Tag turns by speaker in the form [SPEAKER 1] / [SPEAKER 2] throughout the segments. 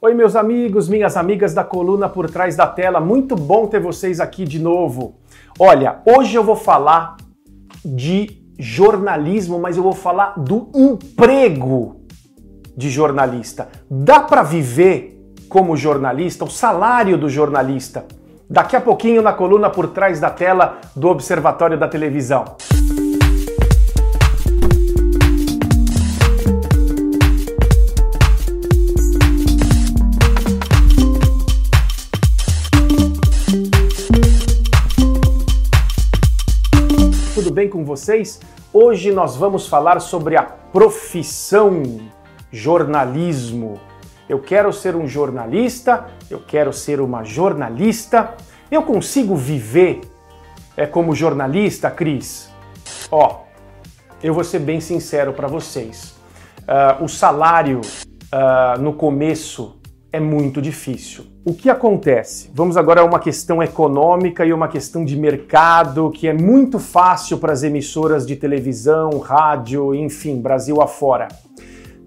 [SPEAKER 1] Oi, meus amigos, minhas amigas da coluna por trás da tela, muito bom ter vocês aqui de novo. Olha, hoje eu vou falar de jornalismo, mas eu vou falar do emprego de jornalista. Dá para viver como jornalista, o salário do jornalista? Daqui a pouquinho na coluna por trás da tela do Observatório da Televisão. Vocês? Hoje nós vamos falar sobre a profissão jornalismo. Eu quero ser um jornalista, eu quero ser uma jornalista. Eu consigo viver é, como jornalista, Cris? Ó, eu vou ser bem sincero para vocês. Uh, o salário uh, no começo é muito difícil. O que acontece? Vamos agora a uma questão econômica e uma questão de mercado que é muito fácil para as emissoras de televisão, rádio, enfim, Brasil afora.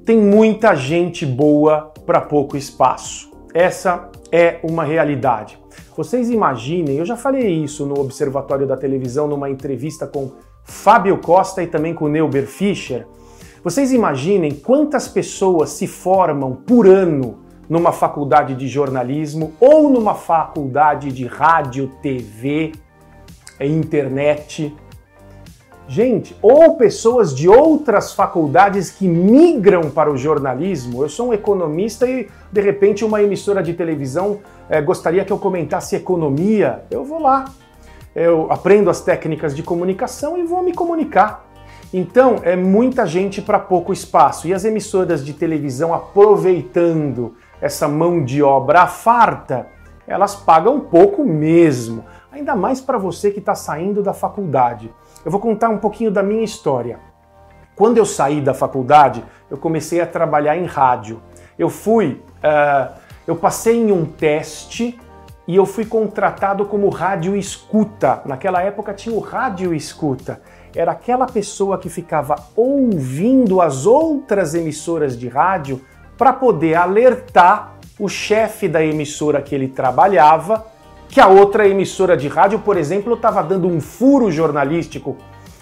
[SPEAKER 1] Tem muita gente boa para pouco espaço. Essa é uma realidade. Vocês imaginem, eu já falei isso no Observatório da Televisão numa entrevista com Fábio Costa e também com Neuber Fischer. Vocês imaginem quantas pessoas se formam por ano numa faculdade de jornalismo ou numa faculdade de rádio, TV, internet. Gente, ou pessoas de outras faculdades que migram para o jornalismo. Eu sou um economista e, de repente, uma emissora de televisão é, gostaria que eu comentasse economia. Eu vou lá, eu aprendo as técnicas de comunicação e vou me comunicar. Então, é muita gente para pouco espaço. E as emissoras de televisão aproveitando essa mão de obra farta, elas pagam pouco mesmo, ainda mais para você que está saindo da faculdade. Eu vou contar um pouquinho da minha história. Quando eu saí da faculdade, eu comecei a trabalhar em rádio. Eu fui, uh, eu passei em um teste e eu fui contratado como rádio escuta. Naquela época tinha o rádio escuta. Era aquela pessoa que ficava ouvindo as outras emissoras de rádio para poder alertar o chefe da emissora que ele trabalhava que a outra emissora de rádio, por exemplo, estava dando um furo jornalístico.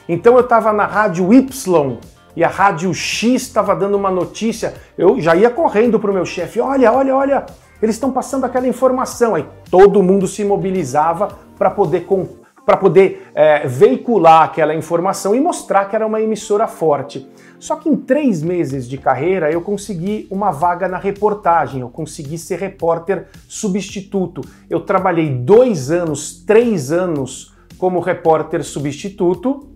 [SPEAKER 1] Então eu estava na rádio Y e a rádio X estava dando uma notícia. Eu já ia correndo para o meu chefe: olha, olha, olha, eles estão passando aquela informação. Aí todo mundo se mobilizava para poder para poder é, veicular aquela informação e mostrar que era uma emissora forte. Só que em três meses de carreira eu consegui uma vaga na reportagem, eu consegui ser repórter substituto. Eu trabalhei dois anos, três anos como repórter substituto,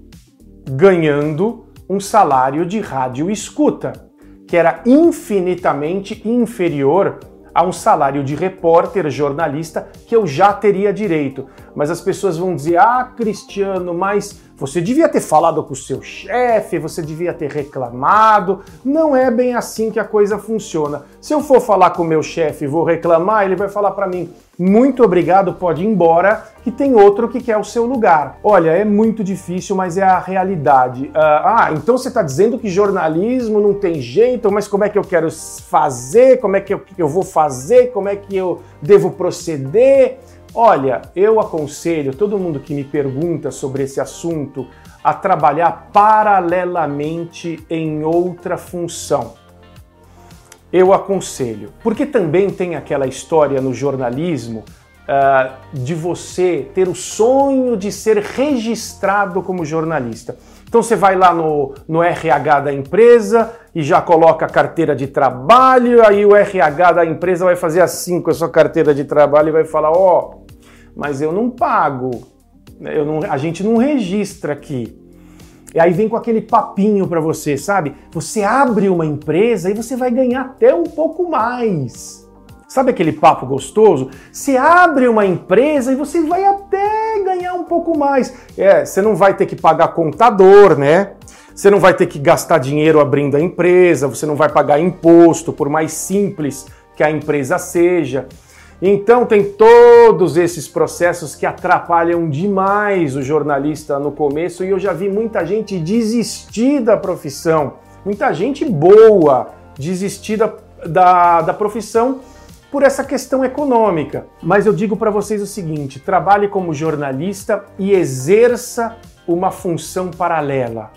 [SPEAKER 1] ganhando um salário de rádio escuta, que era infinitamente inferior a um salário de repórter, jornalista, que eu já teria direito. Mas as pessoas vão dizer: ah, Cristiano, mas você devia ter falado com o seu chefe, você devia ter reclamado. Não é bem assim que a coisa funciona. Se eu for falar com o meu chefe e vou reclamar, ele vai falar para mim: muito obrigado, pode ir embora, que tem outro que quer o seu lugar. Olha, é muito difícil, mas é a realidade. Uh, ah, então você está dizendo que jornalismo não tem jeito, mas como é que eu quero fazer? Como é que eu, eu vou fazer? Como é que eu devo proceder? Olha, eu aconselho todo mundo que me pergunta sobre esse assunto a trabalhar paralelamente em outra função. Eu aconselho, porque também tem aquela história no jornalismo uh, de você ter o sonho de ser registrado como jornalista. Então você vai lá no, no RH da empresa e já coloca a carteira de trabalho, aí o RH da empresa vai fazer assim com a sua carteira de trabalho e vai falar: ó, oh, mas eu não pago, eu não, a gente não registra aqui. E aí vem com aquele papinho para você, sabe? Você abre uma empresa e você vai ganhar até um pouco mais. Sabe aquele papo gostoso? Você abre uma empresa e você vai até ganhar um pouco mais. É, você não vai ter que pagar contador, né? Você não vai ter que gastar dinheiro abrindo a empresa, você não vai pagar imposto, por mais simples que a empresa seja. Então tem todos esses processos que atrapalham demais o jornalista no começo e eu já vi muita gente desistir da profissão, muita gente boa desistir da, da, da profissão por essa questão econômica. Mas eu digo para vocês o seguinte: trabalhe como jornalista e exerça uma função paralela.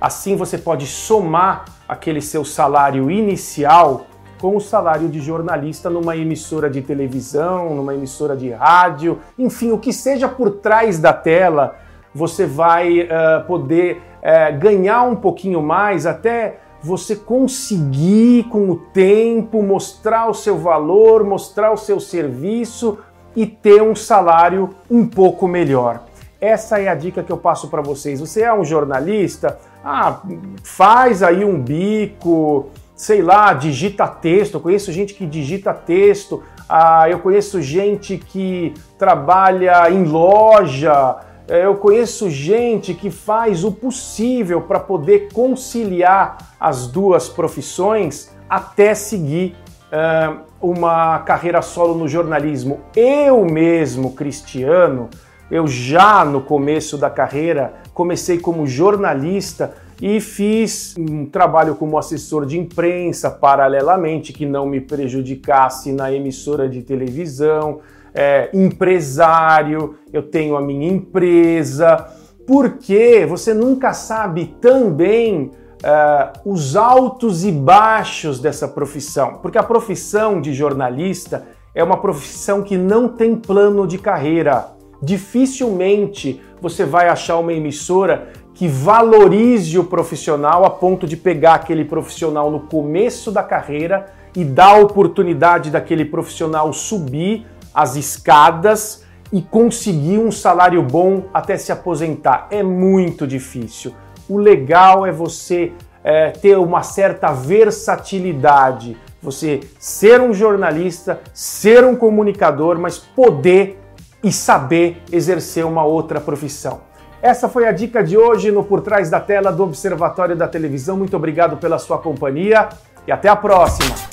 [SPEAKER 1] Assim você pode somar aquele seu salário inicial com o salário de jornalista numa emissora de televisão, numa emissora de rádio, enfim, o que seja por trás da tela, você vai uh, poder uh, ganhar um pouquinho mais até você conseguir com o tempo mostrar o seu valor, mostrar o seu serviço e ter um salário um pouco melhor. Essa é a dica que eu passo para vocês. Você é um jornalista? Ah, faz aí um bico, sei lá, digita texto. Eu conheço gente que digita texto. Ah, eu conheço gente que trabalha em loja. É, eu conheço gente que faz o possível para poder conciliar as duas profissões até seguir uh, uma carreira solo no jornalismo. Eu mesmo, Cristiano, eu já no começo da carreira comecei como jornalista e fiz um trabalho como assessor de imprensa paralelamente que não me prejudicasse na emissora de televisão é, empresário, eu tenho a minha empresa, porque você nunca sabe também uh, os altos e baixos dessa profissão. Porque a profissão de jornalista é uma profissão que não tem plano de carreira. Dificilmente você vai achar uma emissora que valorize o profissional a ponto de pegar aquele profissional no começo da carreira e dar a oportunidade daquele profissional subir as escadas e conseguir um salário bom até se aposentar. É muito difícil. O legal é você é, ter uma certa versatilidade, você ser um jornalista, ser um comunicador, mas poder e saber exercer uma outra profissão. Essa foi a dica de hoje no Por Trás da Tela do Observatório da Televisão. Muito obrigado pela sua companhia e até a próxima!